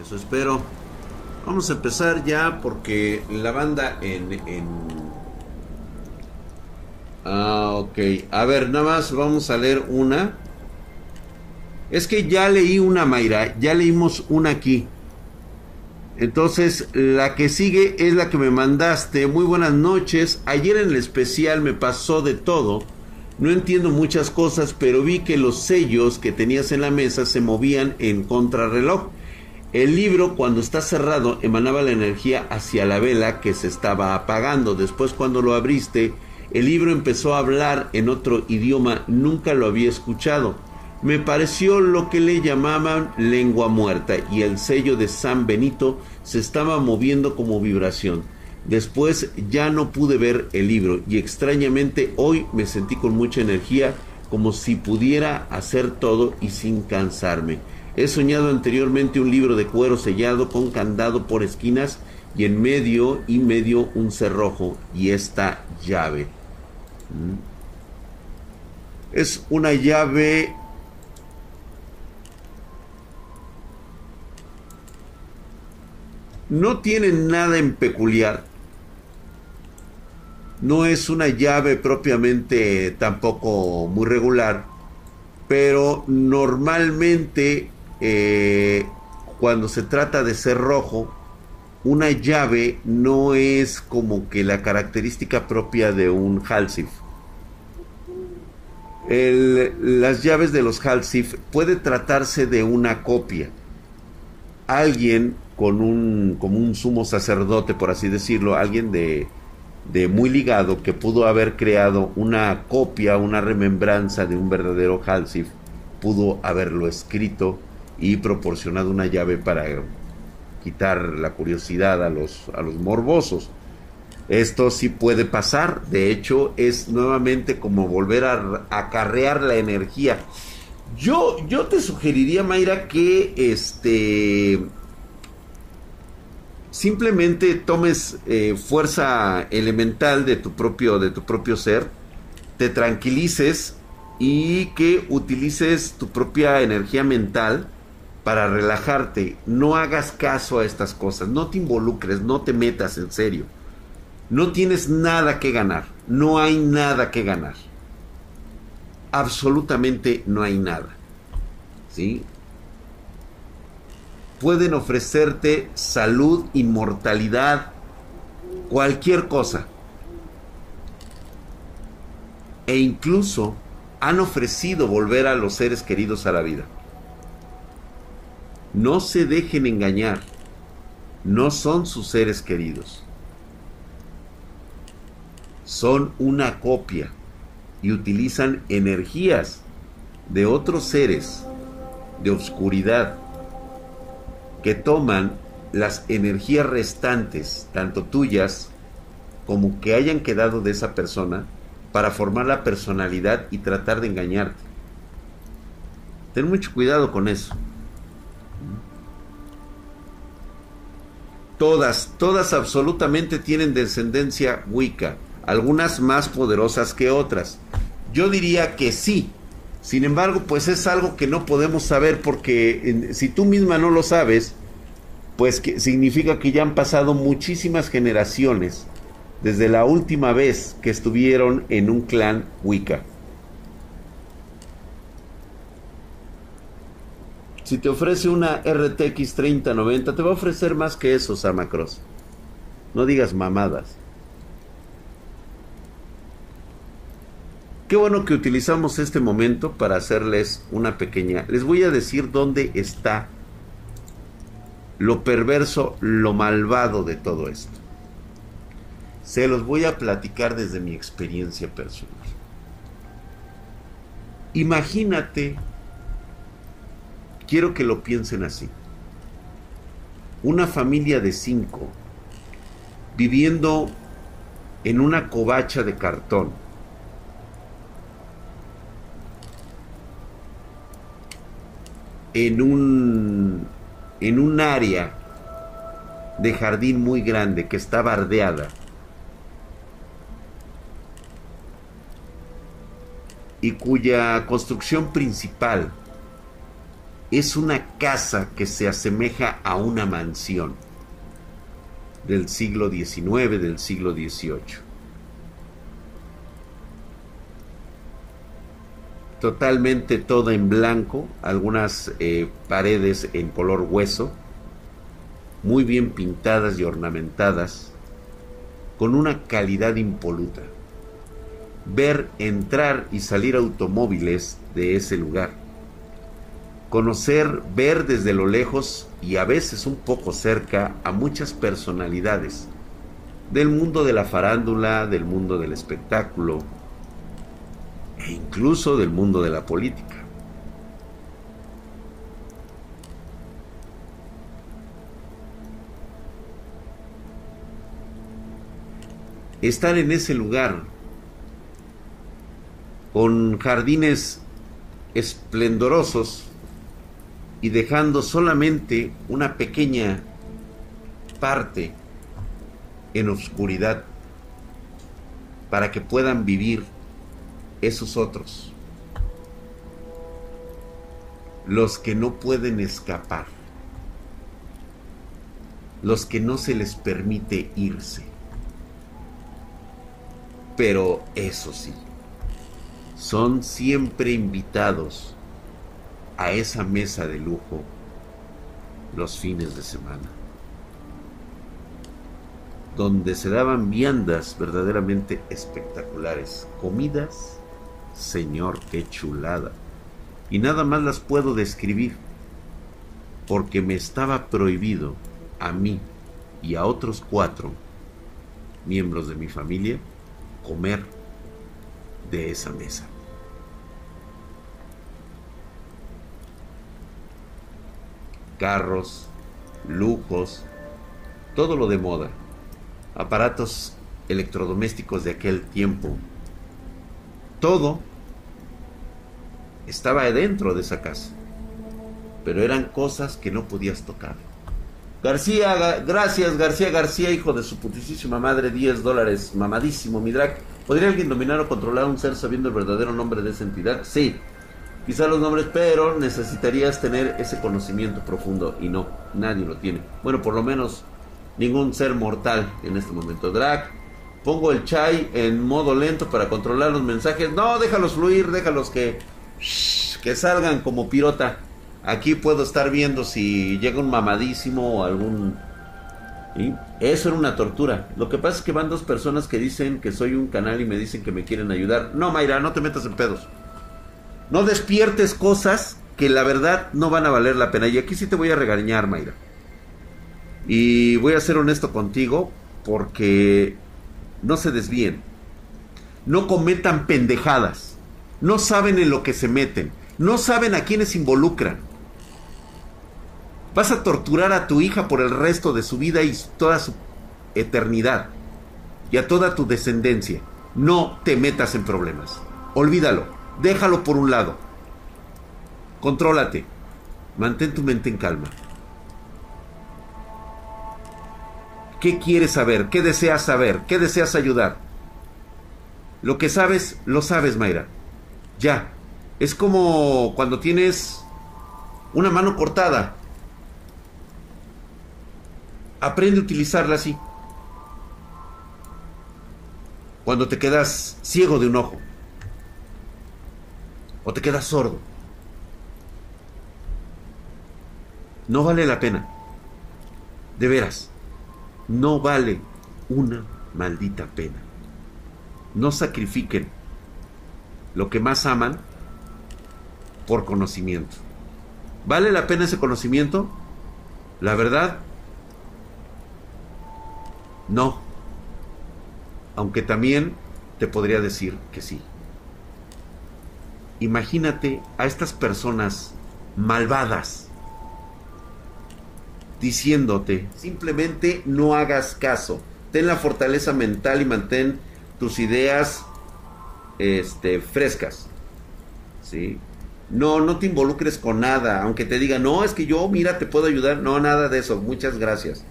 Eso espero. Vamos a empezar ya porque la banda en... en... Ah, ok. A ver, nada más vamos a leer una. Es que ya leí una, Mayra. Ya leímos una aquí. Entonces, la que sigue es la que me mandaste. Muy buenas noches. Ayer en el especial me pasó de todo. No entiendo muchas cosas, pero vi que los sellos que tenías en la mesa se movían en contrarreloj. El libro, cuando está cerrado, emanaba la energía hacia la vela que se estaba apagando. Después, cuando lo abriste, el libro empezó a hablar en otro idioma. Nunca lo había escuchado. Me pareció lo que le llamaban lengua muerta y el sello de San Benito se estaba moviendo como vibración. Después ya no pude ver el libro y extrañamente hoy me sentí con mucha energía como si pudiera hacer todo y sin cansarme. He soñado anteriormente un libro de cuero sellado con candado por esquinas y en medio y medio un cerrojo y esta llave. Mm. Es una llave no tiene nada en peculiar. No es una llave propiamente tampoco muy regular, pero normalmente eh, cuando se trata de ser rojo, una llave no es como que la característica propia de un Halsif. las llaves de los Halsif puede tratarse de una copia. Alguien con un, como un sumo sacerdote, por así decirlo, alguien de, de muy ligado que pudo haber creado una copia, una remembranza de un verdadero Halsif, pudo haberlo escrito y proporcionado una llave para quitar la curiosidad a los, a los morbosos. Esto sí puede pasar, de hecho es nuevamente como volver a acarrear la energía. Yo, yo te sugeriría, Mayra, que este simplemente tomes eh, fuerza elemental de tu propio de tu propio ser, te tranquilices y que utilices tu propia energía mental para relajarte. No hagas caso a estas cosas, no te involucres, no te metas en serio. No tienes nada que ganar, no hay nada que ganar. Absolutamente no hay nada. ¿Sí? pueden ofrecerte salud, inmortalidad, cualquier cosa. E incluso han ofrecido volver a los seres queridos a la vida. No se dejen engañar. No son sus seres queridos. Son una copia y utilizan energías de otros seres de oscuridad que toman las energías restantes, tanto tuyas como que hayan quedado de esa persona, para formar la personalidad y tratar de engañarte. Ten mucho cuidado con eso. Todas, todas absolutamente tienen descendencia Wicca, algunas más poderosas que otras. Yo diría que sí, sin embargo, pues es algo que no podemos saber porque si tú misma no lo sabes, pues que significa que ya han pasado muchísimas generaciones desde la última vez que estuvieron en un clan Wicca. Si te ofrece una RTX 3090, te va a ofrecer más que eso, Samacross. No digas mamadas. Qué bueno que utilizamos este momento para hacerles una pequeña... Les voy a decir dónde está lo perverso, lo malvado de todo esto. Se los voy a platicar desde mi experiencia personal. Imagínate, quiero que lo piensen así, una familia de cinco viviendo en una covacha de cartón en un, en un área de jardín muy grande que está bardeada. y cuya construcción principal es una casa que se asemeja a una mansión del siglo XIX, del siglo XVIII. Totalmente toda en blanco, algunas eh, paredes en color hueso, muy bien pintadas y ornamentadas, con una calidad impoluta. Ver entrar y salir automóviles de ese lugar conocer, ver desde lo lejos y a veces un poco cerca a muchas personalidades del mundo de la farándula, del mundo del espectáculo e incluso del mundo de la política. Estar en ese lugar con jardines esplendorosos y dejando solamente una pequeña parte en oscuridad para que puedan vivir esos otros, los que no pueden escapar, los que no se les permite irse. Pero eso sí, son siempre invitados a esa mesa de lujo los fines de semana, donde se daban viandas verdaderamente espectaculares, comidas, señor, qué chulada, y nada más las puedo describir, porque me estaba prohibido a mí y a otros cuatro miembros de mi familia comer de esa mesa. Carros, lujos, todo lo de moda, aparatos electrodomésticos de aquel tiempo. Todo estaba dentro de esa casa, pero eran cosas que no podías tocar. García, gracias García García, hijo de su putísima madre, 10 dólares, mamadísimo, mi drag. ¿Podría alguien dominar o controlar un ser sabiendo el verdadero nombre de esa entidad? Sí, quizá los nombres, pero necesitarías tener ese conocimiento profundo y no, nadie lo tiene. Bueno, por lo menos ningún ser mortal en este momento. Drag, pongo el chai en modo lento para controlar los mensajes. No, déjalos fluir, déjalos que, que salgan como pirota. Aquí puedo estar viendo si llega un mamadísimo o algún... ¿sí? Eso era una tortura. Lo que pasa es que van dos personas que dicen que soy un canal y me dicen que me quieren ayudar. No, Mayra, no te metas en pedos. No despiertes cosas que la verdad no van a valer la pena. Y aquí sí te voy a regañar, Mayra. Y voy a ser honesto contigo porque no se desvíen. No cometan pendejadas. No saben en lo que se meten. No saben a quiénes involucran. Vas a torturar a tu hija por el resto de su vida y toda su eternidad. Y a toda tu descendencia. No te metas en problemas. Olvídalo. Déjalo por un lado. Contrólate. Mantén tu mente en calma. ¿Qué quieres saber? ¿Qué deseas saber? ¿Qué deseas ayudar? Lo que sabes, lo sabes, Mayra. Ya. Es como cuando tienes una mano cortada. Aprende a utilizarla así. Cuando te quedas ciego de un ojo o te quedas sordo. No vale la pena. De veras, no vale una maldita pena. No sacrifiquen lo que más aman por conocimiento. ¿Vale la pena ese conocimiento? La verdad, no. Aunque también te podría decir que sí. Imagínate a estas personas malvadas diciéndote, simplemente no hagas caso. Ten la fortaleza mental y mantén tus ideas este, frescas. ¿Sí? No, no te involucres con nada, aunque te diga, no, es que yo, mira, te puedo ayudar. No, nada de eso, muchas gracias.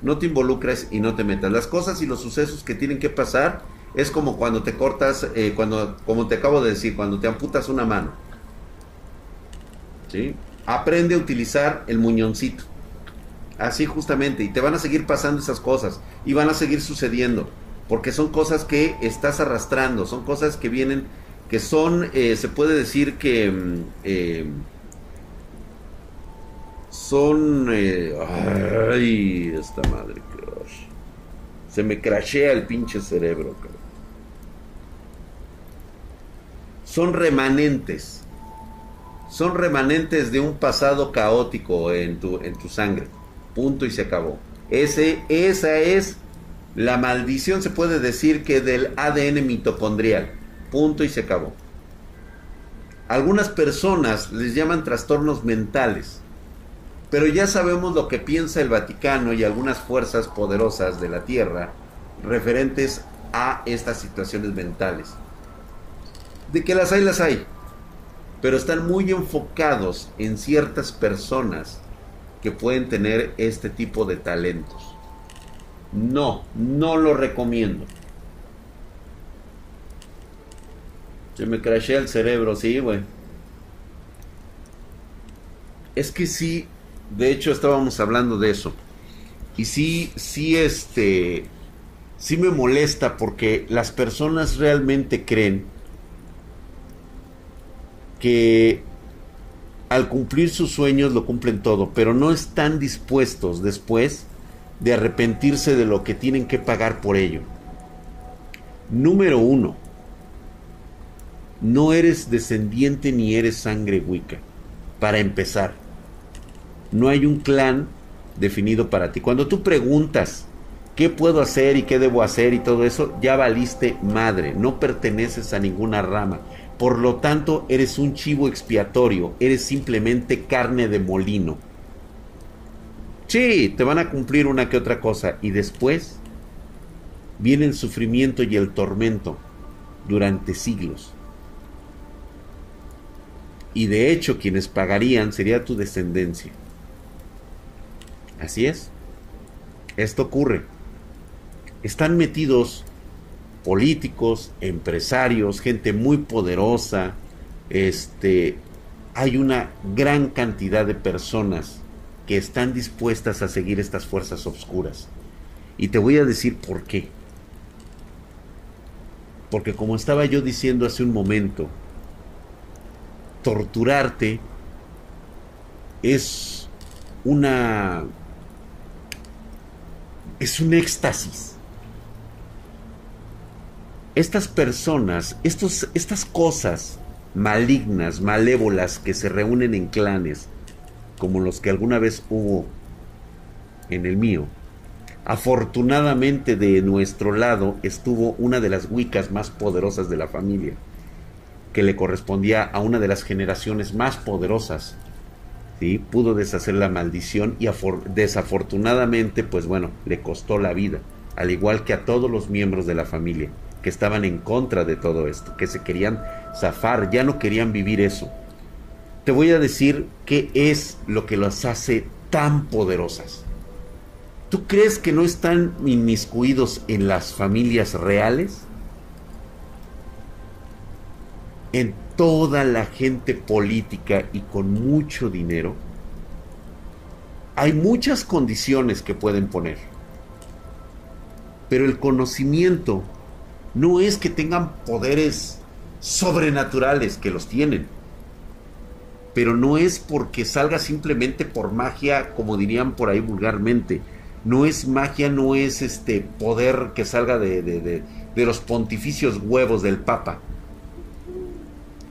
No te involucres y no te metas. Las cosas y los sucesos que tienen que pasar es como cuando te cortas, eh, cuando, como te acabo de decir, cuando te amputas una mano. ¿Sí? aprende a utilizar el muñoncito. Así justamente, y te van a seguir pasando esas cosas, y van a seguir sucediendo, porque son cosas que estás arrastrando, son cosas que vienen, que son, eh, se puede decir que mm, eh, son, ay, esta madre, se me crashea el pinche cerebro, son remanentes, son remanentes de un pasado caótico en tu, en tu sangre. Punto y se acabó. Ese, esa es la maldición, se puede decir que del ADN mitocondrial. Punto y se acabó. Algunas personas les llaman trastornos mentales. Pero ya sabemos lo que piensa el Vaticano y algunas fuerzas poderosas de la Tierra referentes a estas situaciones mentales. De que las hay, las hay pero están muy enfocados en ciertas personas que pueden tener este tipo de talentos. No, no lo recomiendo. Se me crashea el cerebro, sí, güey. Es que sí, de hecho estábamos hablando de eso. Y sí, sí, este, sí me molesta porque las personas realmente creen que al cumplir sus sueños lo cumplen todo, pero no están dispuestos después de arrepentirse de lo que tienen que pagar por ello. Número uno, no eres descendiente ni eres sangre Wicca. Para empezar, no hay un clan definido para ti. Cuando tú preguntas qué puedo hacer y qué debo hacer y todo eso, ya valiste madre, no perteneces a ninguna rama. Por lo tanto, eres un chivo expiatorio, eres simplemente carne de molino. Sí, te van a cumplir una que otra cosa y después viene el sufrimiento y el tormento durante siglos. Y de hecho quienes pagarían sería tu descendencia. Así es. Esto ocurre. Están metidos políticos, empresarios, gente muy poderosa, este, hay una gran cantidad de personas que están dispuestas a seguir estas fuerzas oscuras. Y te voy a decir por qué. Porque como estaba yo diciendo hace un momento, torturarte es una es un éxtasis estas personas, estos, estas cosas malignas, malévolas que se reúnen en clanes, como los que alguna vez hubo en el mío, afortunadamente de nuestro lado estuvo una de las Wiccas más poderosas de la familia, que le correspondía a una de las generaciones más poderosas. ¿sí? Pudo deshacer la maldición y desafortunadamente, pues bueno, le costó la vida, al igual que a todos los miembros de la familia estaban en contra de todo esto, que se querían zafar, ya no querían vivir eso. Te voy a decir qué es lo que las hace tan poderosas. ¿Tú crees que no están inmiscuidos en las familias reales? En toda la gente política y con mucho dinero. Hay muchas condiciones que pueden poner. Pero el conocimiento no es que tengan poderes sobrenaturales, que los tienen, pero no es porque salga simplemente por magia, como dirían por ahí vulgarmente. No es magia, no es este poder que salga de, los pontificios huevos del Papa.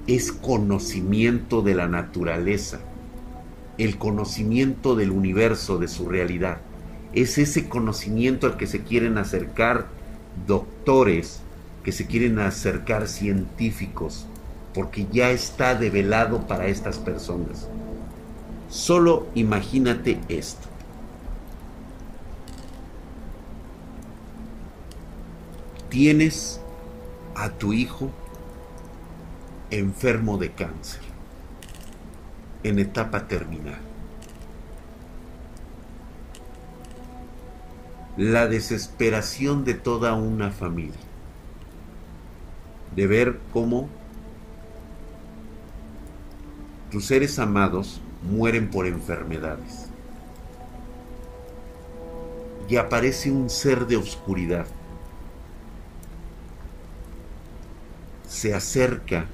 Es conocimiento de la naturaleza, el conocimiento del universo, de su realidad. Es ese conocimiento al que se quieren acercar doctores, que se quieren acercar científicos, porque ya está develado para estas personas. Solo imagínate esto. Tienes a tu hijo enfermo de cáncer, en etapa terminal. La desesperación de toda una familia de ver cómo tus seres amados mueren por enfermedades. Y aparece un ser de oscuridad. Se acerca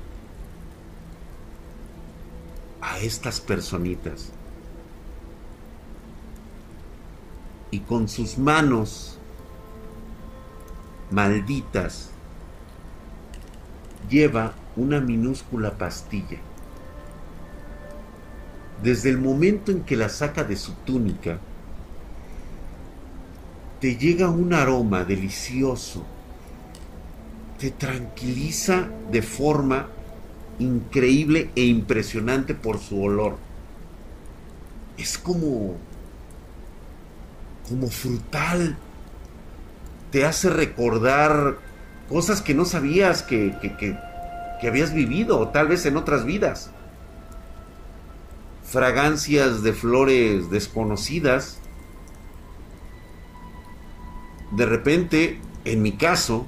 a estas personitas y con sus manos malditas lleva una minúscula pastilla. Desde el momento en que la saca de su túnica, te llega un aroma delicioso, te tranquiliza de forma increíble e impresionante por su olor. Es como como frutal. Te hace recordar cosas que no sabías que, que, habías vivido, tal vez en otras vidas. Fragancias de flores desconocidas. De repente, en mi caso,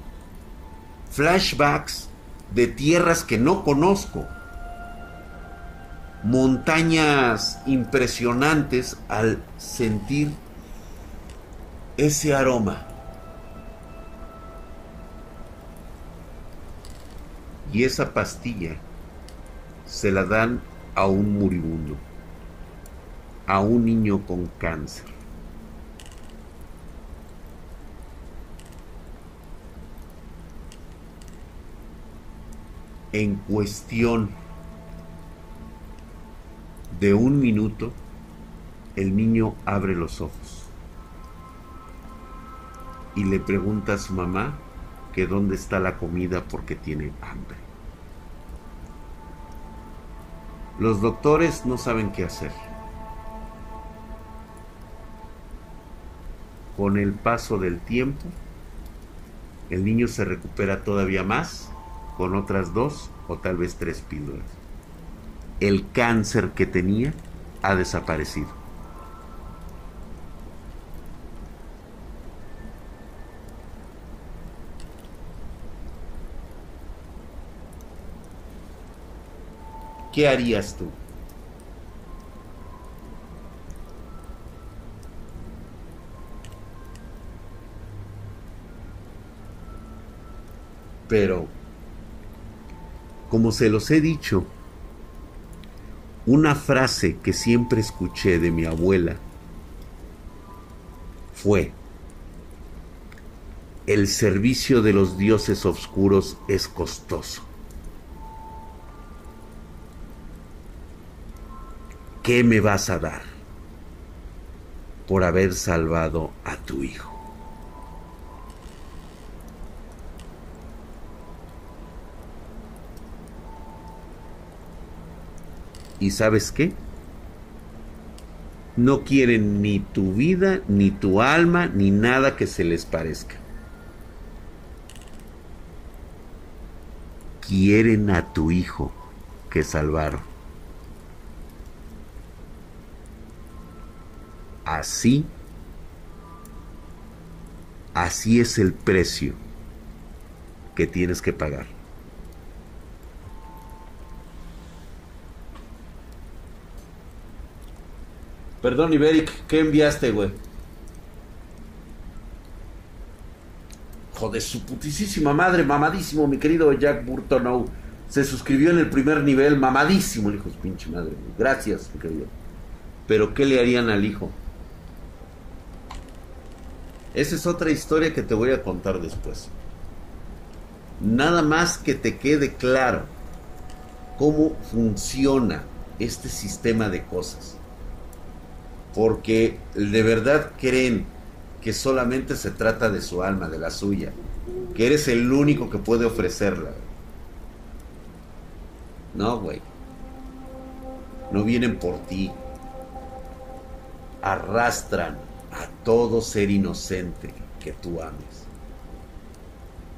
flashbacks de tierras que no conozco. Montañas impresionantes al sentir ese aroma. Y esa pastilla se la dan a un moribundo, a un niño con cáncer. En cuestión de un minuto, el niño abre los ojos y le pregunta a su mamá que dónde está la comida porque tiene hambre. Los doctores no saben qué hacer. Con el paso del tiempo, el niño se recupera todavía más con otras dos o tal vez tres píldoras. El cáncer que tenía ha desaparecido. ¿Qué harías tú? Pero, como se los he dicho, una frase que siempre escuché de mi abuela fue, el servicio de los dioses oscuros es costoso. ¿Qué me vas a dar por haber salvado a tu hijo? ¿Y sabes qué? No quieren ni tu vida, ni tu alma, ni nada que se les parezca. Quieren a tu hijo que salvaron. Así, así es el precio que tienes que pagar. Perdón, Iberic, ¿qué enviaste, güey? Joder, su putísima madre, mamadísimo, mi querido Jack Burton. Se suscribió en el primer nivel, mamadísimo, el hijo de pinche madre. Gracias, mi querido. Pero, ¿qué le harían al hijo? Esa es otra historia que te voy a contar después. Nada más que te quede claro cómo funciona este sistema de cosas. Porque de verdad creen que solamente se trata de su alma, de la suya. Que eres el único que puede ofrecerla. No, güey. No vienen por ti. Arrastran a todo ser inocente que tú ames.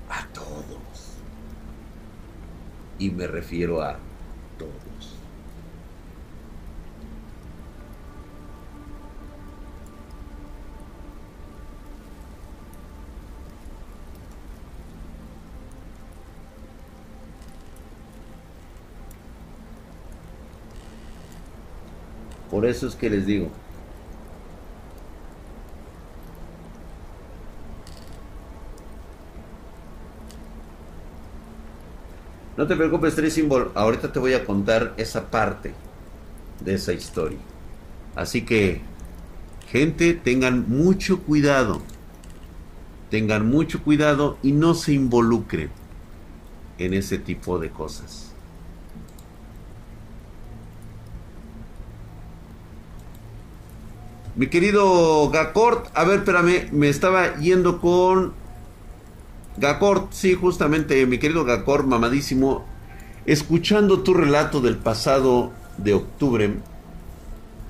A todos. Y me refiero a todos. Por eso es que les digo. No te preocupes, Tres Symbol. Ahorita te voy a contar esa parte de esa historia. Así que, gente, tengan mucho cuidado. Tengan mucho cuidado y no se involucren en ese tipo de cosas. Mi querido Gacort, a ver, espérame, me estaba yendo con Gacort, sí, justamente, mi querido Gacort, mamadísimo, escuchando tu relato del pasado de octubre,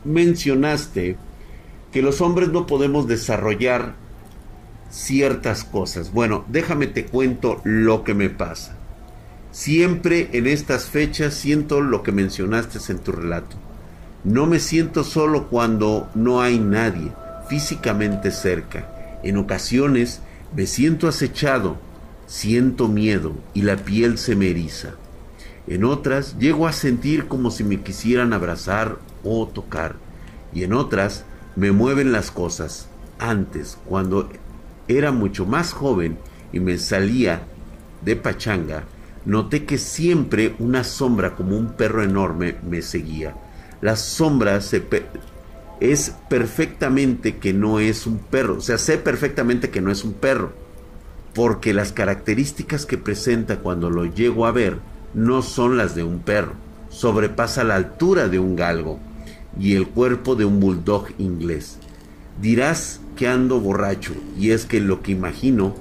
mencionaste que los hombres no podemos desarrollar ciertas cosas. Bueno, déjame te cuento lo que me pasa. Siempre en estas fechas siento lo que mencionaste en tu relato. No me siento solo cuando no hay nadie físicamente cerca. En ocasiones me siento acechado, siento miedo y la piel se me eriza. En otras llego a sentir como si me quisieran abrazar o tocar. Y en otras me mueven las cosas. Antes, cuando era mucho más joven y me salía de pachanga, noté que siempre una sombra como un perro enorme me seguía. La sombra se es perfectamente que no es un perro, o sea, sé perfectamente que no es un perro, porque las características que presenta cuando lo llego a ver no son las de un perro, sobrepasa la altura de un galgo y el cuerpo de un bulldog inglés. Dirás que ando borracho, y es que lo que imagino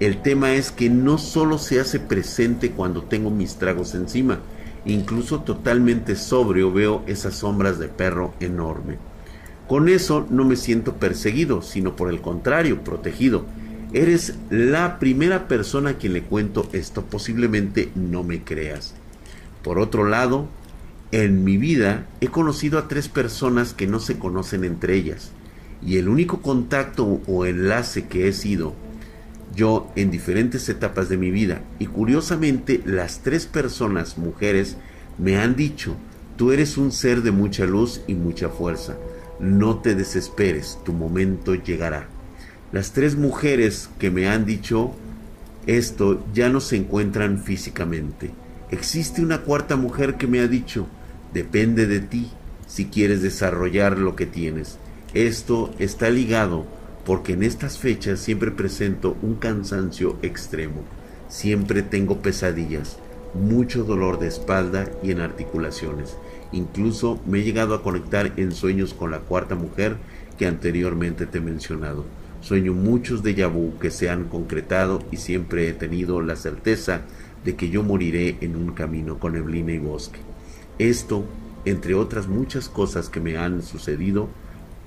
el tema es que no solo se hace presente cuando tengo mis tragos encima, incluso totalmente sobrio veo esas sombras de perro enorme. Con eso no me siento perseguido, sino por el contrario, protegido. Eres la primera persona a quien le cuento esto, posiblemente no me creas. Por otro lado, en mi vida he conocido a tres personas que no se conocen entre ellas, y el único contacto o enlace que he sido yo en diferentes etapas de mi vida y curiosamente las tres personas mujeres me han dicho, tú eres un ser de mucha luz y mucha fuerza, no te desesperes, tu momento llegará. Las tres mujeres que me han dicho esto ya no se encuentran físicamente. Existe una cuarta mujer que me ha dicho, depende de ti si quieres desarrollar lo que tienes. Esto está ligado porque en estas fechas siempre presento un cansancio extremo, siempre tengo pesadillas, mucho dolor de espalda y en articulaciones. Incluso me he llegado a conectar en sueños con la cuarta mujer que anteriormente te he mencionado. Sueño muchos de vu que se han concretado y siempre he tenido la certeza de que yo moriré en un camino con neblina y bosque. Esto, entre otras muchas cosas que me han sucedido,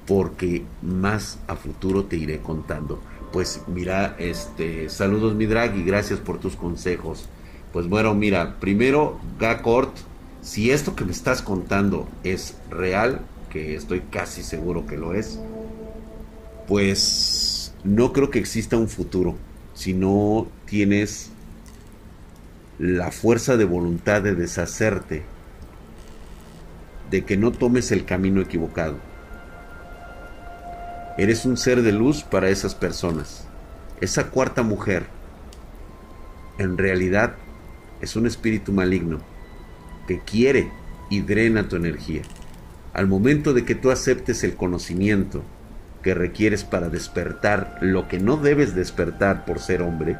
porque más a futuro te iré contando. Pues mira, este, saludos mi drag y gracias por tus consejos. Pues bueno, mira, primero Gakort, si esto que me estás contando es real, que estoy casi seguro que lo es, pues no creo que exista un futuro si no tienes la fuerza de voluntad de deshacerte, de que no tomes el camino equivocado Eres un ser de luz para esas personas. Esa cuarta mujer en realidad es un espíritu maligno que quiere y drena tu energía. Al momento de que tú aceptes el conocimiento que requieres para despertar lo que no debes despertar por ser hombre,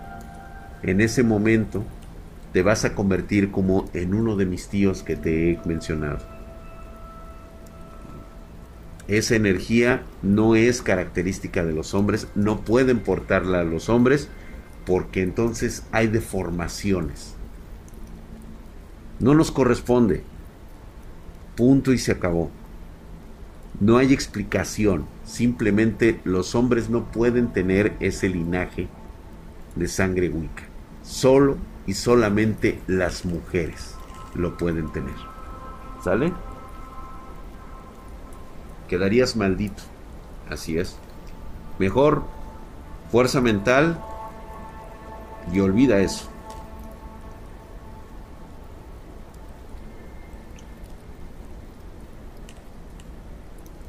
en ese momento te vas a convertir como en uno de mis tíos que te he mencionado esa energía no es característica de los hombres, no pueden portarla a los hombres porque entonces hay deformaciones. No nos corresponde. Punto y se acabó. No hay explicación. Simplemente los hombres no pueden tener ese linaje de sangre wicca. Solo y solamente las mujeres lo pueden tener. ¿Sale? quedarías maldito. Así es. Mejor fuerza mental y olvida eso.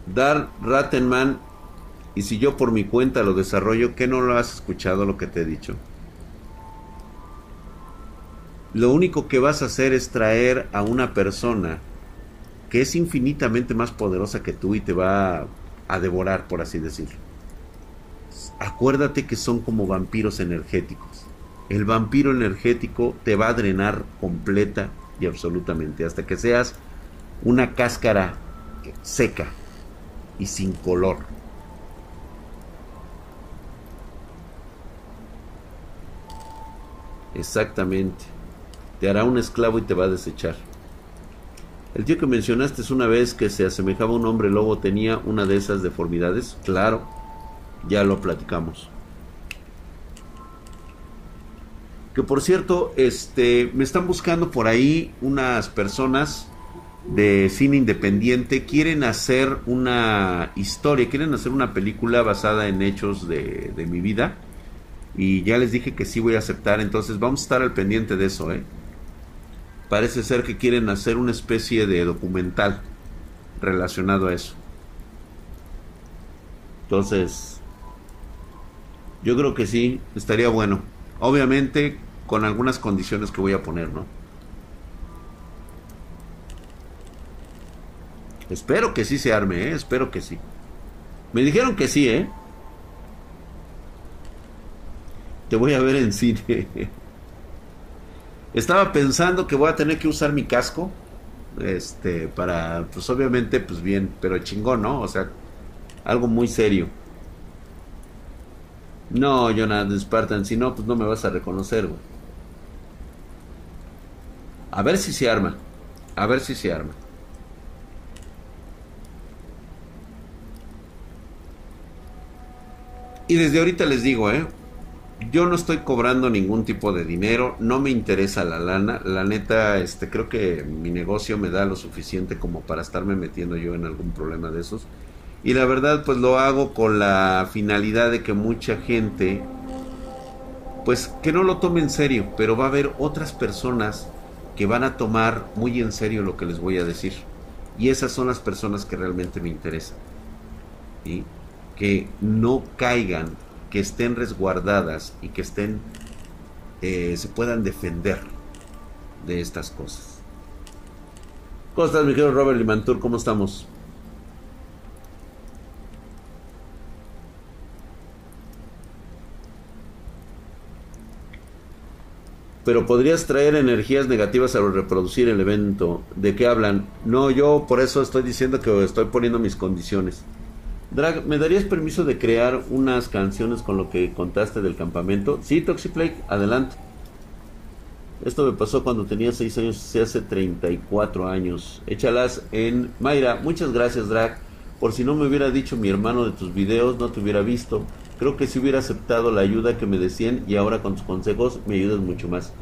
Dar Rattenman, y si yo por mi cuenta lo desarrollo, ¿qué no lo has escuchado lo que te he dicho? Lo único que vas a hacer es traer a una persona que es infinitamente más poderosa que tú y te va a devorar, por así decirlo. Acuérdate que son como vampiros energéticos. El vampiro energético te va a drenar completa y absolutamente hasta que seas una cáscara seca y sin color. Exactamente. Te hará un esclavo y te va a desechar. El tío que mencionaste es una vez que se asemejaba a un hombre lobo tenía una de esas deformidades. Claro, ya lo platicamos. Que por cierto, este, me están buscando por ahí unas personas de cine independiente. Quieren hacer una historia, quieren hacer una película basada en hechos de, de mi vida. Y ya les dije que sí voy a aceptar, entonces vamos a estar al pendiente de eso, ¿eh? parece ser que quieren hacer una especie de documental relacionado a eso. Entonces, yo creo que sí, estaría bueno. Obviamente con algunas condiciones que voy a poner, ¿no? Espero que sí se arme, ¿eh? Espero que sí. Me dijeron que sí, ¿eh? Te voy a ver en cine. Estaba pensando que voy a tener que usar mi casco. Este, para, pues obviamente, pues bien, pero chingón, ¿no? O sea, algo muy serio. No, Jonathan Spartan, si no, pues no me vas a reconocer, güey. A ver si se arma. A ver si se arma. Y desde ahorita les digo, ¿eh? yo no estoy cobrando ningún tipo de dinero, no me interesa la lana, la neta, este, creo que mi negocio me da lo suficiente como para estarme metiendo yo en algún problema de esos. Y la verdad, pues lo hago con la finalidad de que mucha gente, pues que no lo tome en serio, pero va a haber otras personas que van a tomar muy en serio lo que les voy a decir. Y esas son las personas que realmente me interesan. y Que no caigan que estén resguardadas y que estén eh, se puedan defender de estas cosas. ¿Cómo estás, mi querido Robert Limantur? ¿Cómo estamos? Pero podrías traer energías negativas al reproducir el evento. ¿De qué hablan? No, yo por eso estoy diciendo que estoy poniendo mis condiciones. Drag, ¿me darías permiso de crear unas canciones con lo que contaste del campamento? Sí, Toxiplay, adelante. Esto me pasó cuando tenía 6 años, se hace 34 años. Échalas en Mayra. Muchas gracias, Drag. Por si no me hubiera dicho mi hermano de tus videos, no te hubiera visto. Creo que si hubiera aceptado la ayuda que me decían y ahora con tus consejos me ayudas mucho más.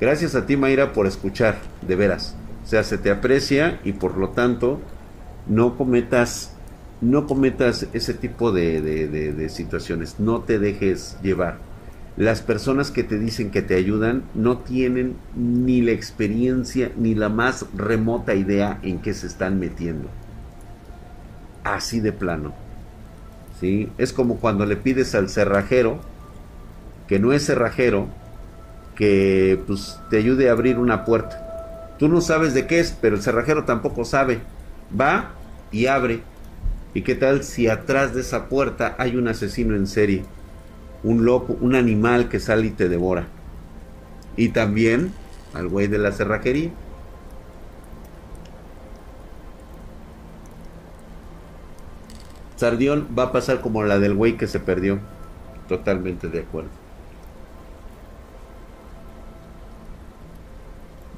Gracias a ti, Mayra, por escuchar, de veras. O sea, se te aprecia y por lo tanto no cometas no cometas ese tipo de, situaciones, no te dejes llevar. Las personas que te dicen que te ayudan no tienen ni la experiencia ni la más remota idea en qué se están metiendo. Así de plano. ¿Sí? Es como cuando le pides al cerrajero, que no es cerrajero, que pues, te ayude a abrir una puerta. Tú no sabes de qué es, pero el cerrajero tampoco sabe. Va y abre ¿Y qué tal si atrás de esa puerta hay un asesino en serie? Un loco, un animal que sale y te devora. Y también al güey de la cerrajería. Sardión va a pasar como la del güey que se perdió. Totalmente de acuerdo.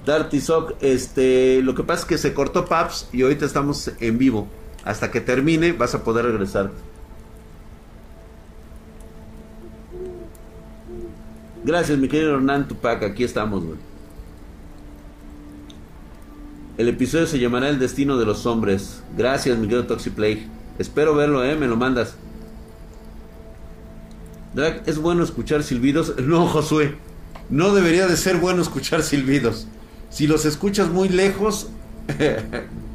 Darty Sock, este, lo que pasa es que se cortó Paps y ahorita estamos en vivo. Hasta que termine vas a poder regresar. Gracias, mi querido Hernán Tupac. Aquí estamos, güey. El episodio se llamará El destino de los hombres. Gracias, mi querido Toxiplay. Espero verlo, eh. Me lo mandas. Drag, ¿es bueno escuchar silbidos? No, Josué. No debería de ser bueno escuchar silbidos. Si los escuchas muy lejos,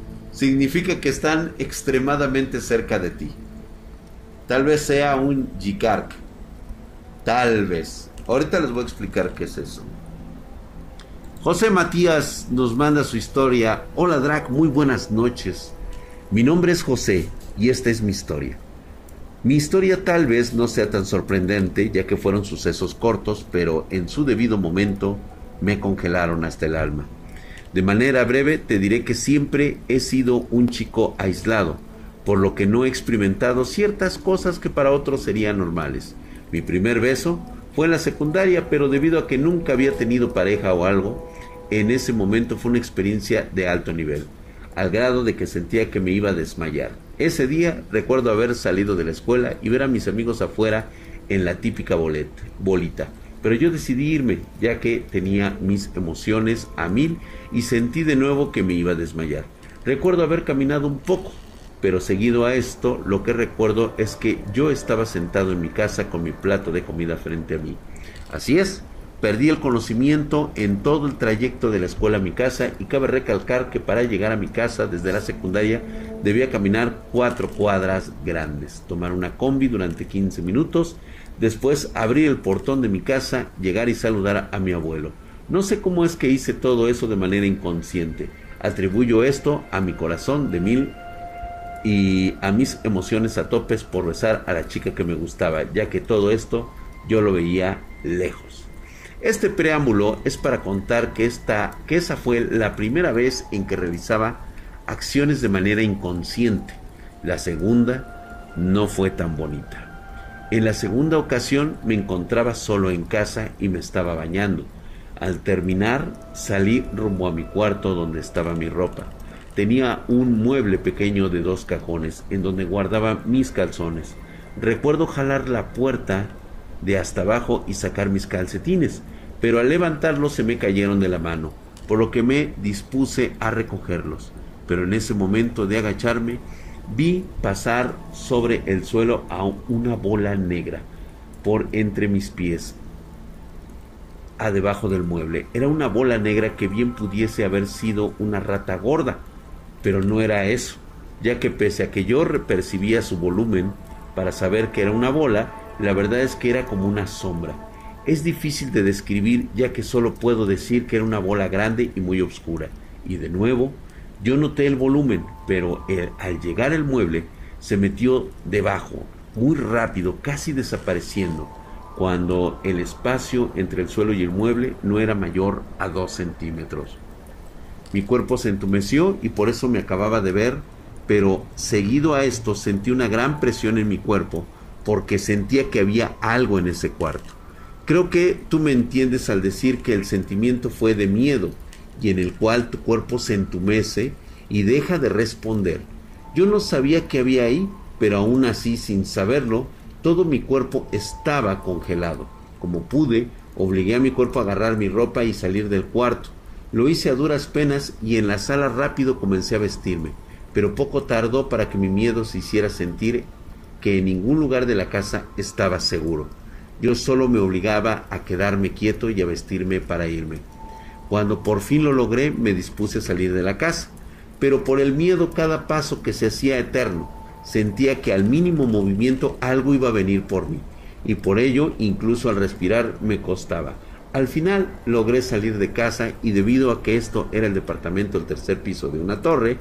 significa que están extremadamente cerca de ti. Tal vez sea un Jikark. Tal vez. Ahorita les voy a explicar qué es eso. José Matías nos manda su historia. Hola Drac, muy buenas noches. Mi nombre es José y esta es mi historia. Mi historia tal vez no sea tan sorprendente ya que fueron sucesos cortos, pero en su debido momento me congelaron hasta el alma. De manera breve te diré que siempre he sido un chico aislado, por lo que no he experimentado ciertas cosas que para otros serían normales. Mi primer beso fue en la secundaria, pero debido a que nunca había tenido pareja o algo, en ese momento fue una experiencia de alto nivel, al grado de que sentía que me iba a desmayar. Ese día recuerdo haber salido de la escuela y ver a mis amigos afuera en la típica bolita, pero yo decidí irme ya que tenía mis emociones a mil y sentí de nuevo que me iba a desmayar. Recuerdo haber caminado un poco, pero seguido a esto, lo que recuerdo es que yo estaba sentado en mi casa con mi plato de comida frente a mí. Así es, perdí el conocimiento en todo el trayecto de la escuela a mi casa y cabe recalcar que para llegar a mi casa desde la secundaria debía caminar cuatro cuadras grandes, tomar una combi durante 15 minutos, después abrir el portón de mi casa, llegar y saludar a mi abuelo. No sé cómo es que hice todo eso de manera inconsciente. Atribuyo esto a mi corazón de mil y a mis emociones a topes por besar a la chica que me gustaba, ya que todo esto yo lo veía lejos. Este preámbulo es para contar que, esta, que esa fue la primera vez en que realizaba acciones de manera inconsciente. La segunda no fue tan bonita. En la segunda ocasión me encontraba solo en casa y me estaba bañando. Al terminar salí rumbo a mi cuarto donde estaba mi ropa tenía un mueble pequeño de dos cajones en donde guardaba mis calzones. Recuerdo jalar la puerta de hasta abajo y sacar mis calcetines, pero al levantarlos se me cayeron de la mano, por lo que me dispuse a recogerlos. Pero en ese momento de agacharme, vi pasar sobre el suelo a una bola negra por entre mis pies, a debajo del mueble. Era una bola negra que bien pudiese haber sido una rata gorda pero no era eso, ya que pese a que yo percibía su volumen para saber que era una bola, la verdad es que era como una sombra. Es difícil de describir ya que solo puedo decir que era una bola grande y muy oscura. Y de nuevo, yo noté el volumen, pero al llegar el mueble se metió debajo, muy rápido, casi desapareciendo, cuando el espacio entre el suelo y el mueble no era mayor a dos centímetros. Mi cuerpo se entumeció y por eso me acababa de ver, pero seguido a esto sentí una gran presión en mi cuerpo porque sentía que había algo en ese cuarto. Creo que tú me entiendes al decir que el sentimiento fue de miedo y en el cual tu cuerpo se entumece y deja de responder. Yo no sabía qué había ahí, pero aún así, sin saberlo, todo mi cuerpo estaba congelado. Como pude, obligué a mi cuerpo a agarrar mi ropa y salir del cuarto. Lo hice a duras penas y en la sala rápido comencé a vestirme, pero poco tardó para que mi miedo se hiciera sentir que en ningún lugar de la casa estaba seguro. Yo solo me obligaba a quedarme quieto y a vestirme para irme. Cuando por fin lo logré, me dispuse a salir de la casa, pero por el miedo cada paso que se hacía eterno, sentía que al mínimo movimiento algo iba a venir por mí, y por ello incluso al respirar me costaba. Al final logré salir de casa y debido a que esto era el departamento del tercer piso de una torre,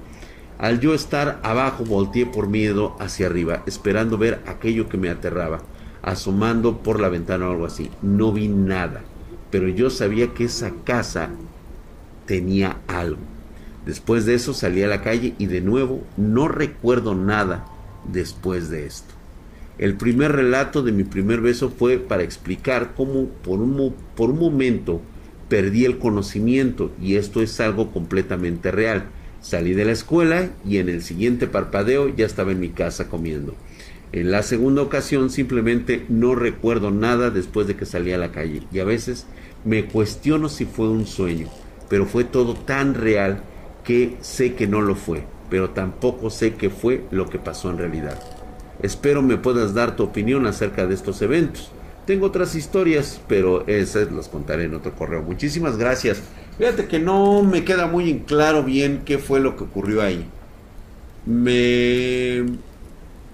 al yo estar abajo volteé por miedo hacia arriba, esperando ver aquello que me aterraba, asomando por la ventana o algo así. No vi nada, pero yo sabía que esa casa tenía algo. Después de eso salí a la calle y de nuevo no recuerdo nada después de esto. El primer relato de mi primer beso fue para explicar cómo por un, por un momento perdí el conocimiento y esto es algo completamente real. Salí de la escuela y en el siguiente parpadeo ya estaba en mi casa comiendo. En la segunda ocasión simplemente no recuerdo nada después de que salí a la calle y a veces me cuestiono si fue un sueño, pero fue todo tan real que sé que no lo fue, pero tampoco sé qué fue lo que pasó en realidad. Espero me puedas dar tu opinión acerca de estos eventos. Tengo otras historias, pero esas las contaré en otro correo. Muchísimas gracias. Fíjate que no me queda muy en claro bien qué fue lo que ocurrió ahí. me,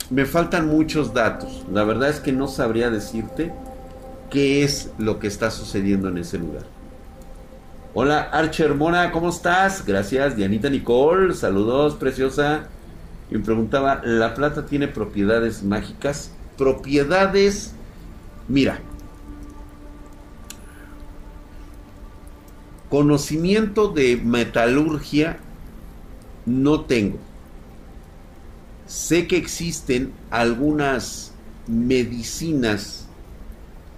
me faltan muchos datos. La verdad es que no sabría decirte qué es lo que está sucediendo en ese lugar. Hola Archer Mona, ¿cómo estás? Gracias, Dianita Nicole, saludos, preciosa. Me preguntaba, ¿la plata tiene propiedades mágicas? Propiedades, mira, conocimiento de metalurgia no tengo. Sé que existen algunas medicinas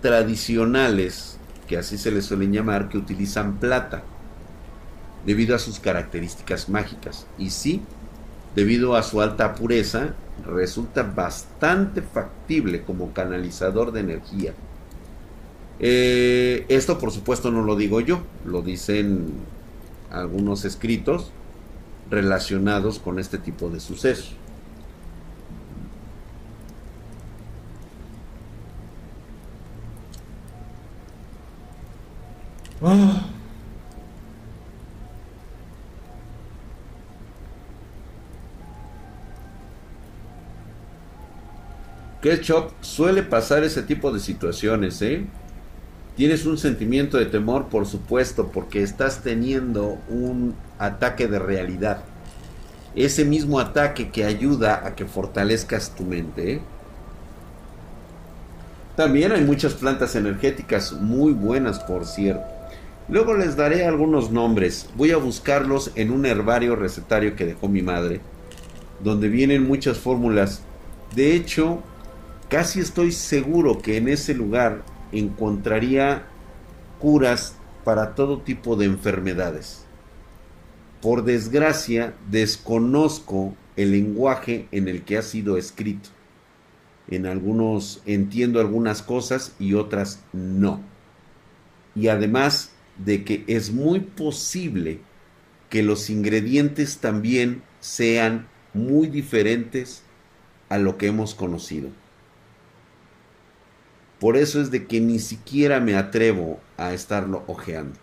tradicionales, que así se les suelen llamar, que utilizan plata debido a sus características mágicas. Y sí, debido a su alta pureza, resulta bastante factible como canalizador de energía. Eh, esto por supuesto no lo digo yo, lo dicen algunos escritos relacionados con este tipo de sucesos. Ah. Ketchup suele pasar ese tipo de situaciones, ¿eh? Tienes un sentimiento de temor, por supuesto, porque estás teniendo un ataque de realidad. Ese mismo ataque que ayuda a que fortalezcas tu mente. ¿eh? También hay muchas plantas energéticas muy buenas, por cierto. Luego les daré algunos nombres. Voy a buscarlos en un herbario recetario que dejó mi madre, donde vienen muchas fórmulas. De hecho, casi estoy seguro que en ese lugar encontraría curas para todo tipo de enfermedades. Por desgracia, desconozco el lenguaje en el que ha sido escrito. En algunos entiendo algunas cosas y otras no. Y además de que es muy posible que los ingredientes también sean muy diferentes a lo que hemos conocido. Por eso es de que ni siquiera me atrevo a estarlo ojeando.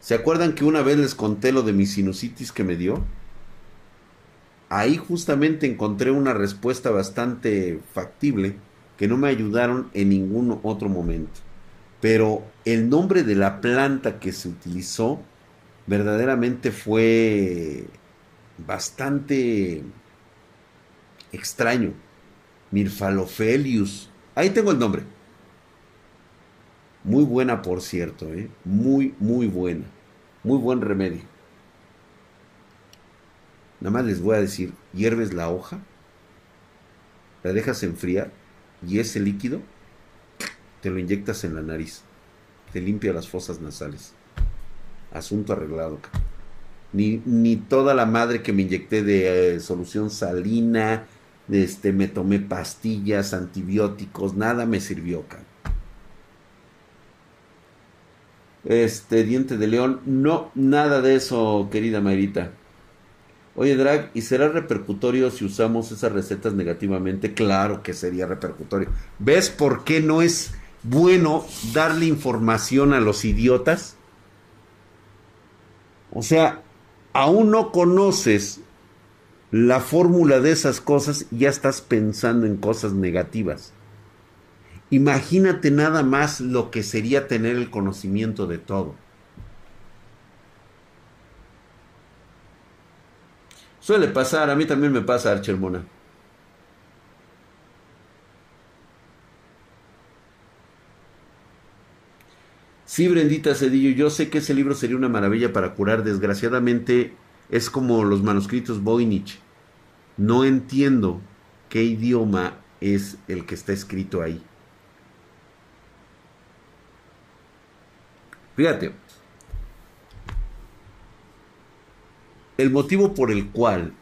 ¿Se acuerdan que una vez les conté lo de mi sinusitis que me dio? Ahí justamente encontré una respuesta bastante factible que no me ayudaron en ningún otro momento. Pero el nombre de la planta que se utilizó verdaderamente fue bastante extraño. Mirfalophelius Ahí tengo el nombre. Muy buena, por cierto, ¿eh? Muy, muy buena. Muy buen remedio. Nada más les voy a decir, hierves la hoja, la dejas enfriar y ese líquido te lo inyectas en la nariz. Te limpia las fosas nasales. Asunto arreglado. Ni, ni toda la madre que me inyecté de eh, solución salina, este, me tomé pastillas, antibióticos, nada me sirvió, Este, diente de león, no, nada de eso, querida Mayrita. Oye, Drag, ¿y será repercutorio si usamos esas recetas negativamente? Claro que sería repercutorio. ¿Ves por qué no es bueno darle información a los idiotas? O sea, aún no conoces la fórmula de esas cosas, ya estás pensando en cosas negativas. Imagínate nada más lo que sería tener el conocimiento de todo. Suele pasar, a mí también me pasa, Archermona. Sí, Brendita Cedillo, yo sé que ese libro sería una maravilla para curar. Desgraciadamente, es como los manuscritos Voynich. No entiendo qué idioma es el que está escrito ahí. Fíjate, el motivo por el cual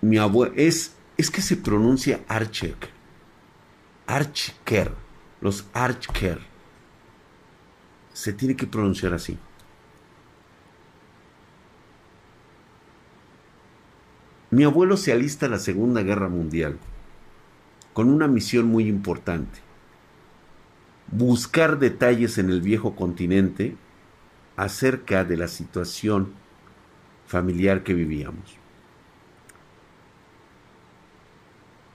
mi abuelo es es que se pronuncia Archek Archker, los Archker. Se tiene que pronunciar así. Mi abuelo se alista a la Segunda Guerra Mundial con una misión muy importante. buscar detalles en el viejo continente acerca de la situación familiar que vivíamos.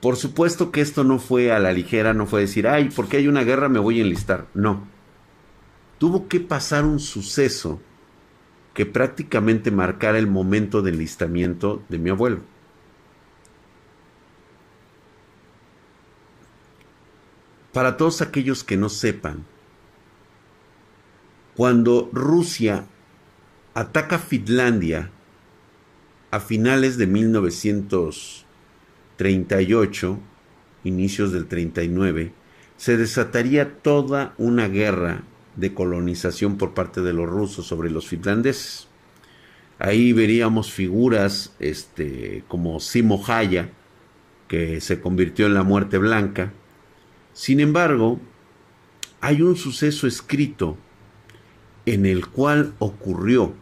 Por supuesto que esto no fue a la ligera, no fue decir, ay, porque hay una guerra me voy a enlistar. No. Tuvo que pasar un suceso que prácticamente marcara el momento de enlistamiento de mi abuelo. Para todos aquellos que no sepan, cuando Rusia ataca Finlandia a finales de 1938, inicios del 39, se desataría toda una guerra de colonización por parte de los rusos sobre los finlandeses. Ahí veríamos figuras este, como Simo Haya, que se convirtió en la muerte blanca, sin embargo, hay un suceso escrito en el cual ocurrió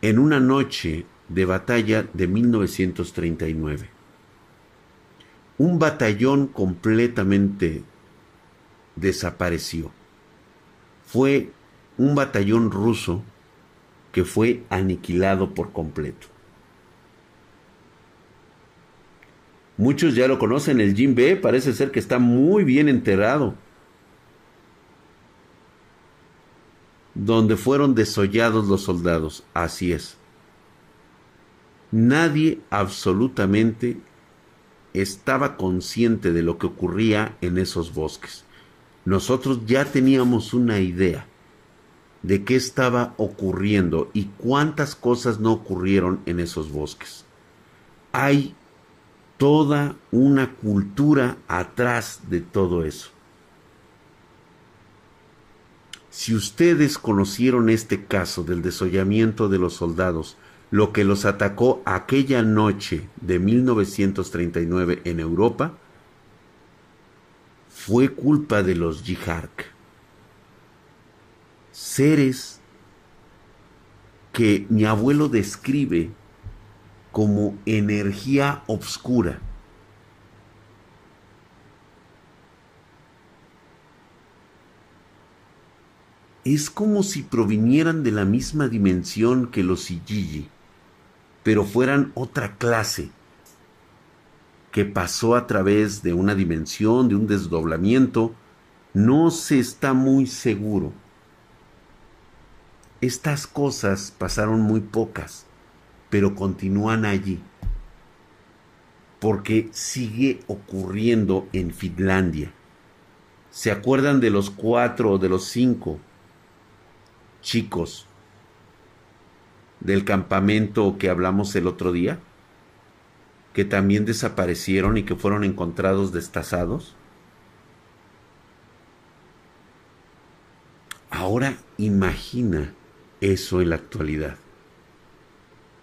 en una noche de batalla de 1939. Un batallón completamente desapareció. Fue un batallón ruso que fue aniquilado por completo. Muchos ya lo conocen, el Jim B parece ser que está muy bien enterrado. Donde fueron desollados los soldados. Así es. Nadie absolutamente estaba consciente de lo que ocurría en esos bosques. Nosotros ya teníamos una idea de qué estaba ocurriendo y cuántas cosas no ocurrieron en esos bosques. Hay toda una cultura atrás de todo eso. Si ustedes conocieron este caso del desollamiento de los soldados, lo que los atacó aquella noche de 1939 en Europa, fue culpa de los Jihark. Seres que mi abuelo describe como energía obscura. Es como si provinieran de la misma dimensión que los Ijiji, pero fueran otra clase, que pasó a través de una dimensión, de un desdoblamiento, no se está muy seguro. Estas cosas pasaron muy pocas pero continúan allí. Porque sigue ocurriendo en Finlandia. ¿Se acuerdan de los cuatro o de los cinco chicos del campamento que hablamos el otro día? Que también desaparecieron y que fueron encontrados destazados. Ahora imagina eso en la actualidad.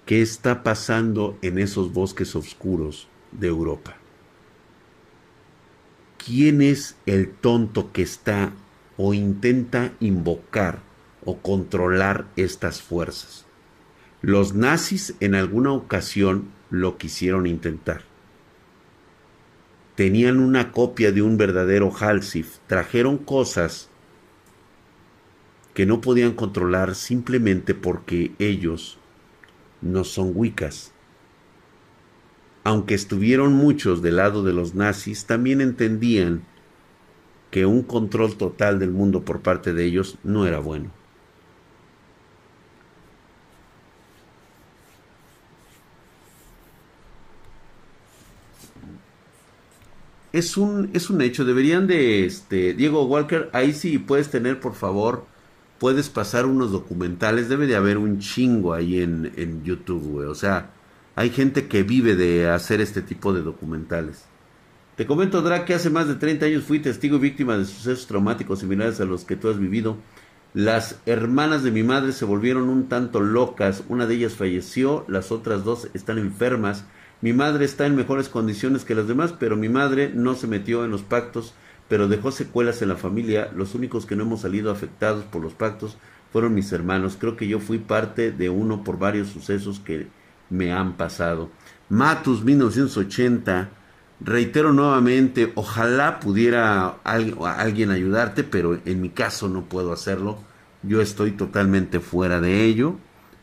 ¿Qué está pasando en esos bosques oscuros de Europa? ¿Quién es el tonto que está o intenta invocar o controlar estas fuerzas? Los nazis en alguna ocasión lo quisieron intentar. Tenían una copia de un verdadero Halsif, trajeron cosas que no podían controlar simplemente porque ellos no son Wiccas. Aunque estuvieron muchos del lado de los nazis, también entendían que un control total del mundo por parte de ellos no era bueno. Es un, es un hecho, deberían de, este, Diego Walker, ahí sí puedes tener, por favor, puedes pasar unos documentales, debe de haber un chingo ahí en, en YouTube, güey. O sea, hay gente que vive de hacer este tipo de documentales. Te comento, Drake, que hace más de 30 años fui testigo y víctima de sucesos traumáticos similares a los que tú has vivido. Las hermanas de mi madre se volvieron un tanto locas, una de ellas falleció, las otras dos están enfermas. Mi madre está en mejores condiciones que las demás, pero mi madre no se metió en los pactos pero dejó secuelas en la familia. Los únicos que no hemos salido afectados por los pactos fueron mis hermanos. Creo que yo fui parte de uno por varios sucesos que me han pasado. Matus 1980, Reitero nuevamente, ojalá pudiera alguien ayudarte, pero en mi caso no puedo hacerlo. Yo estoy totalmente fuera de ello.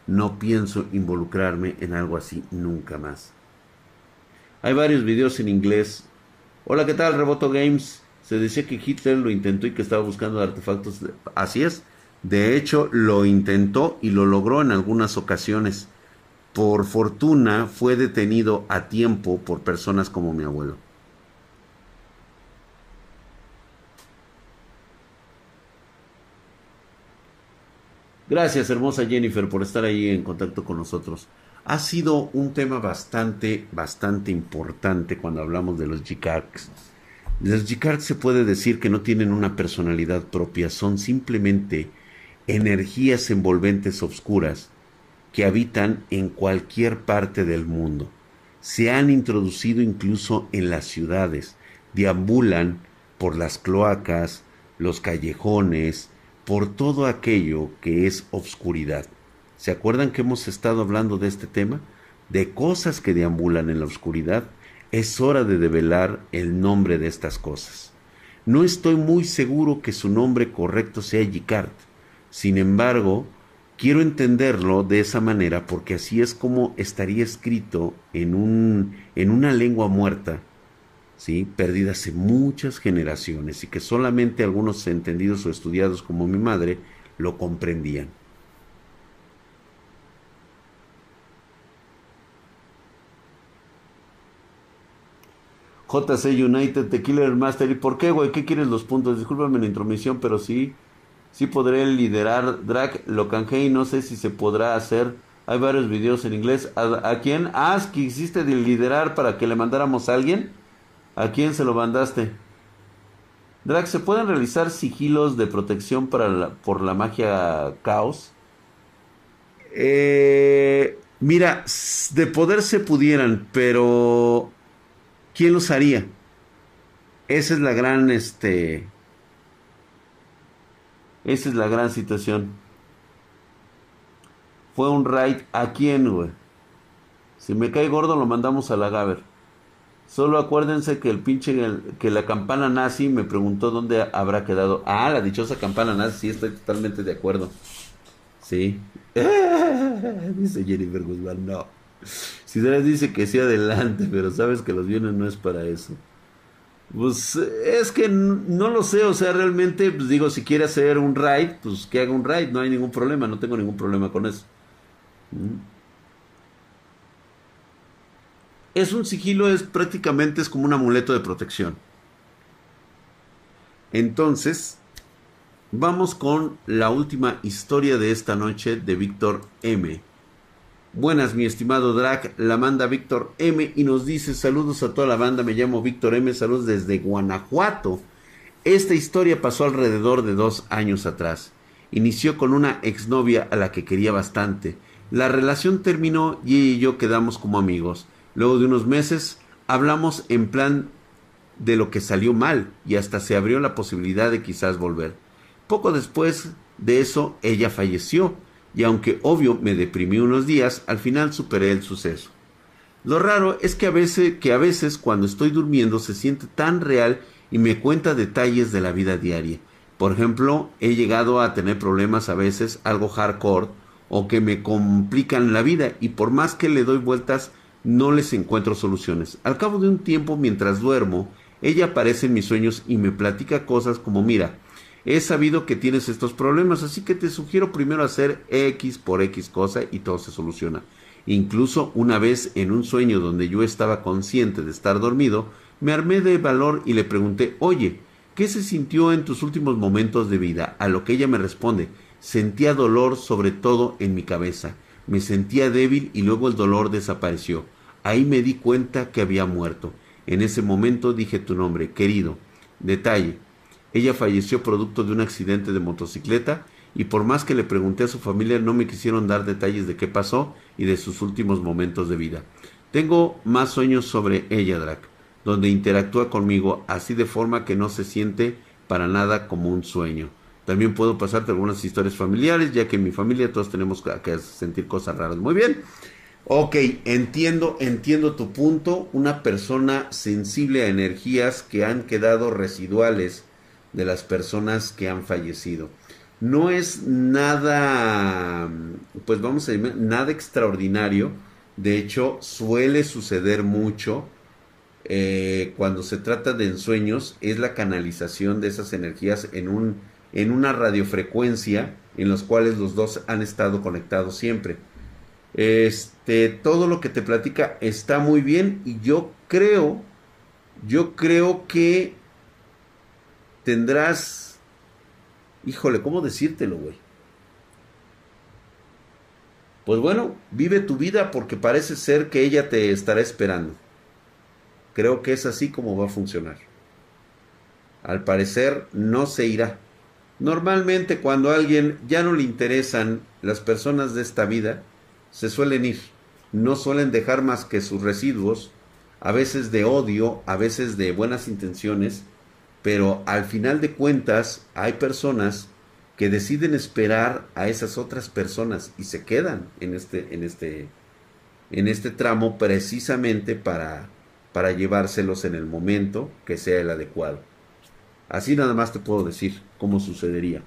No pienso involucrarme en algo así nunca más. Hay varios videos en inglés. Hola, ¿qué tal? Reboto Games. Se decía que Hitler lo intentó y que estaba buscando artefactos. Así es. De hecho, lo intentó y lo logró en algunas ocasiones. Por fortuna, fue detenido a tiempo por personas como mi abuelo. Gracias, hermosa Jennifer, por estar ahí en contacto con nosotros. Ha sido un tema bastante, bastante importante cuando hablamos de los G-Cards. Los G-Cards se puede decir que no tienen una personalidad propia, son simplemente energías envolventes obscuras que habitan en cualquier parte del mundo. Se han introducido incluso en las ciudades, deambulan por las cloacas, los callejones, por todo aquello que es obscuridad. ¿Se acuerdan que hemos estado hablando de este tema? De cosas que deambulan en la oscuridad. Es hora de develar el nombre de estas cosas. No estoy muy seguro que su nombre correcto sea Yicart. Sin embargo, quiero entenderlo de esa manera porque así es como estaría escrito en, un, en una lengua muerta ¿sí? perdida hace muchas generaciones y que solamente algunos entendidos o estudiados como mi madre lo comprendían. JC United, The Killer Master. ¿Y por qué, güey? ¿Qué quieres los puntos? Discúlpame la intromisión, pero sí, sí podré liderar Drag. Lo canjeé y no sé si se podrá hacer. Hay varios videos en inglés. ¿A, quién? Ah, que hiciste de liderar para que le mandáramos a alguien. ¿A quién se lo mandaste? Drag, ¿se pueden realizar sigilos de protección para por la magia caos? Eh, mira, de poder se pudieran, pero ¿quién los haría? Esa es la gran, este, esa es la gran situación. Fue un raid a quién, güey. Si me cae gordo lo mandamos a la Gaber. Solo acuérdense que el pinche, que la campana nazi me preguntó dónde habrá quedado. Ah, la dichosa campana nazi, sí, estoy totalmente de acuerdo. Sí. dice Jennifer Guzmán, no. Si les dice que sí adelante, pero sabes que los bienes no es para eso. Pues es que no lo sé, o sea, realmente, pues digo, si quiere hacer un raid, pues que haga un raid, no hay ningún problema, no tengo ningún problema con eso. ¿Mm? es un sigilo, es prácticamente es como un amuleto de protección. Entonces, vamos con la última historia de esta noche de Víctor M. Buenas, mi estimado Drac, la manda Víctor M y nos dice saludos a toda la banda, me llamo Víctor M, saludos desde Guanajuato. Esta historia pasó alrededor de dos años atrás. Inició con una exnovia a la que quería bastante. La relación terminó y ella y yo quedamos como amigos. Luego de unos meses hablamos en plan de lo que salió mal y hasta se abrió la posibilidad de quizás volver. Poco después de eso ella falleció y aunque obvio me deprimí unos días, al final superé el suceso. Lo raro es que a veces, que a veces cuando estoy durmiendo se siente tan real y me cuenta detalles de la vida diaria. Por ejemplo, he llegado a tener problemas a veces algo hardcore o que me complican la vida y por más que le doy vueltas no les encuentro soluciones. Al cabo de un tiempo, mientras duermo, ella aparece en mis sueños y me platica cosas como, mira, he sabido que tienes estos problemas, así que te sugiero primero hacer X por X cosa y todo se soluciona. Incluso una vez en un sueño donde yo estaba consciente de estar dormido, me armé de valor y le pregunté, oye, ¿qué se sintió en tus últimos momentos de vida? A lo que ella me responde, sentía dolor sobre todo en mi cabeza, me sentía débil y luego el dolor desapareció. Ahí me di cuenta que había muerto. En ese momento dije tu nombre, querido. Detalle. Ella falleció producto de un accidente de motocicleta y por más que le pregunté a su familia no me quisieron dar detalles de qué pasó y de sus últimos momentos de vida. Tengo más sueños sobre ella, Drac, donde interactúa conmigo así de forma que no se siente para nada como un sueño. También puedo pasarte algunas historias familiares, ya que en mi familia todos tenemos que sentir cosas raras. Muy bien. Ok, entiendo, entiendo tu punto. Una persona sensible a energías que han quedado residuales de las personas que han fallecido. No es nada, pues vamos a decir, nada extraordinario. De hecho, suele suceder mucho eh, cuando se trata de ensueños. Es la canalización de esas energías en, un, en una radiofrecuencia en los cuales los dos han estado conectados siempre. Este, todo lo que te platica está muy bien y yo creo, yo creo que tendrás, híjole, ¿cómo decírtelo, güey? Pues bueno, vive tu vida porque parece ser que ella te estará esperando. Creo que es así como va a funcionar. Al parecer no se irá. Normalmente cuando a alguien ya no le interesan las personas de esta vida, se suelen ir. No suelen dejar más que sus residuos, a veces de odio, a veces de buenas intenciones, pero al final de cuentas hay personas que deciden esperar a esas otras personas y se quedan en este en este en este tramo precisamente para para llevárselos en el momento que sea el adecuado. Así nada más te puedo decir cómo sucedería.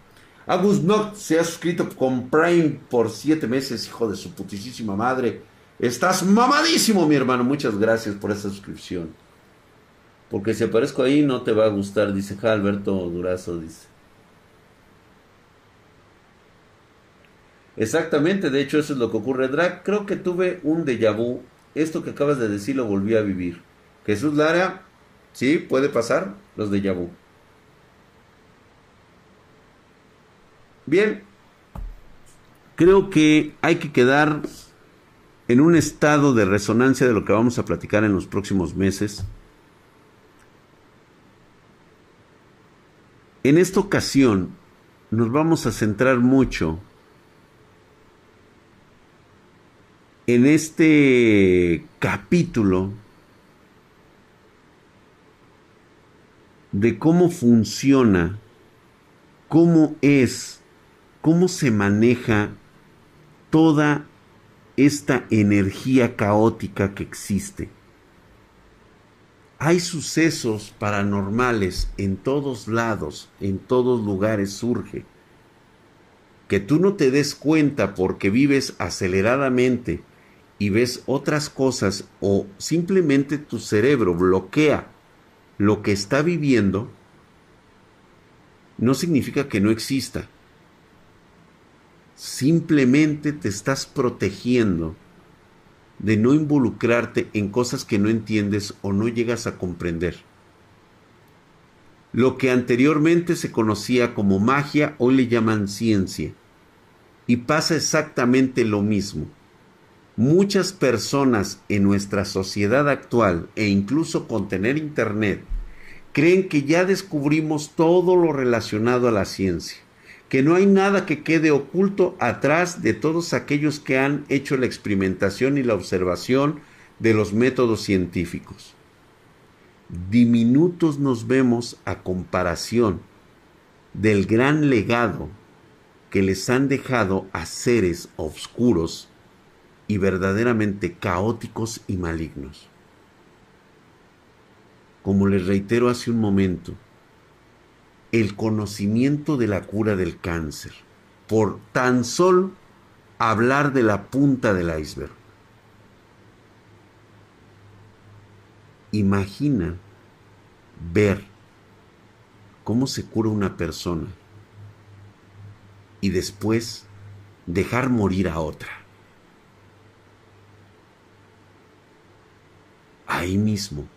Agus Noct se ha suscrito con Prime por siete meses, hijo de su putísima madre. Estás mamadísimo, mi hermano. Muchas gracias por esa suscripción. Porque si aparezco ahí no te va a gustar, dice Alberto Durazo, dice. Exactamente, de hecho eso es lo que ocurre. Drag, creo que tuve un déjà vu. Esto que acabas de decir lo volví a vivir. Jesús Lara, sí, puede pasar los déjà vu. Bien, creo que hay que quedar en un estado de resonancia de lo que vamos a platicar en los próximos meses. En esta ocasión nos vamos a centrar mucho en este capítulo de cómo funciona, cómo es cómo se maneja toda esta energía caótica que existe. Hay sucesos paranormales en todos lados, en todos lugares surge. Que tú no te des cuenta porque vives aceleradamente y ves otras cosas o simplemente tu cerebro bloquea lo que está viviendo, no significa que no exista simplemente te estás protegiendo de no involucrarte en cosas que no entiendes o no llegas a comprender. Lo que anteriormente se conocía como magia, hoy le llaman ciencia. Y pasa exactamente lo mismo. Muchas personas en nuestra sociedad actual e incluso con tener internet creen que ya descubrimos todo lo relacionado a la ciencia que no hay nada que quede oculto atrás de todos aquellos que han hecho la experimentación y la observación de los métodos científicos. Diminutos nos vemos a comparación del gran legado que les han dejado a seres oscuros y verdaderamente caóticos y malignos. Como les reitero hace un momento, el conocimiento de la cura del cáncer, por tan solo hablar de la punta del iceberg. Imagina ver cómo se cura una persona y después dejar morir a otra. Ahí mismo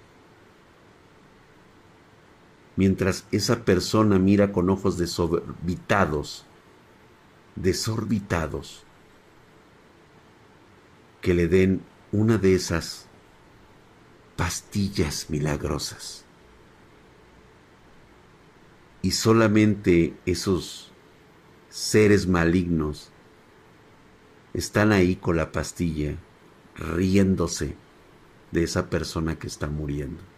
mientras esa persona mira con ojos desorbitados, desorbitados, que le den una de esas pastillas milagrosas. Y solamente esos seres malignos están ahí con la pastilla, riéndose de esa persona que está muriendo.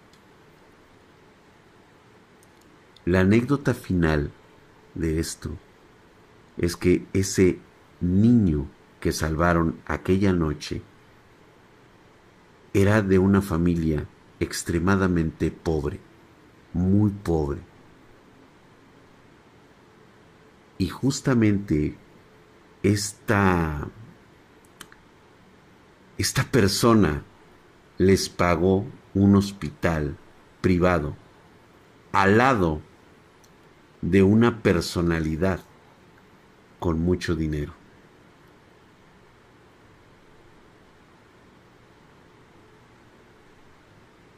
La anécdota final de esto es que ese niño que salvaron aquella noche era de una familia extremadamente pobre, muy pobre. Y justamente esta, esta persona les pagó un hospital privado al lado de una personalidad con mucho dinero.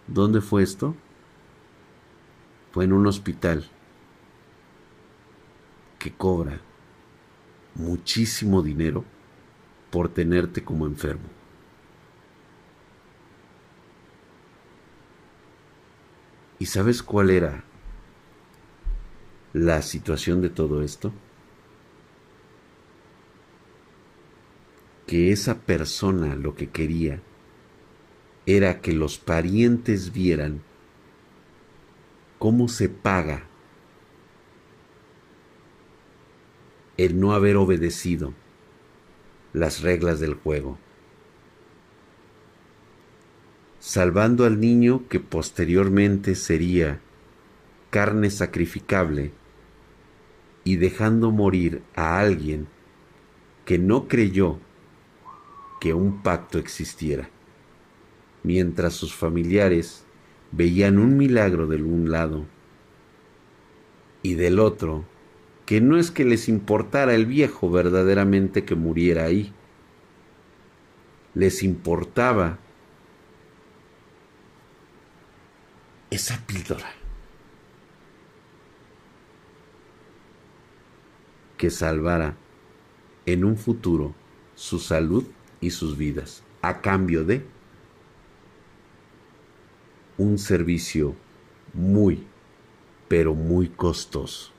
¿Dónde fue esto? Fue en un hospital que cobra muchísimo dinero por tenerte como enfermo. ¿Y sabes cuál era la situación de todo esto? Que esa persona lo que quería era que los parientes vieran cómo se paga el no haber obedecido las reglas del juego, salvando al niño que posteriormente sería carne sacrificable y dejando morir a alguien que no creyó que un pacto existiera, mientras sus familiares veían un milagro del un lado y del otro que no es que les importara el viejo verdaderamente que muriera ahí, les importaba esa píldora que salvara en un futuro su salud y sus vidas a cambio de un servicio muy, pero muy costoso.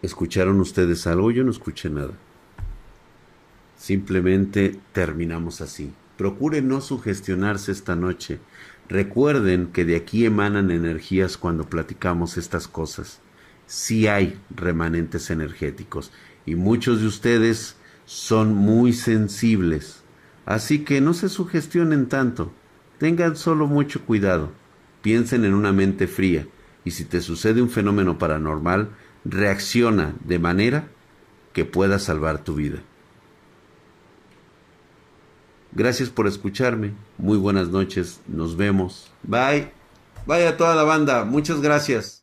¿Escucharon ustedes algo? Yo no escuché nada. Simplemente terminamos así. Procuren no sugestionarse esta noche. Recuerden que de aquí emanan energías cuando platicamos estas cosas. Sí hay remanentes energéticos y muchos de ustedes son muy sensibles. Así que no se sugestionen tanto. Tengan solo mucho cuidado. Piensen en una mente fría y si te sucede un fenómeno paranormal, reacciona de manera que pueda salvar tu vida. Gracias por escucharme. Muy buenas noches. Nos vemos. Bye. Bye a toda la banda. Muchas gracias.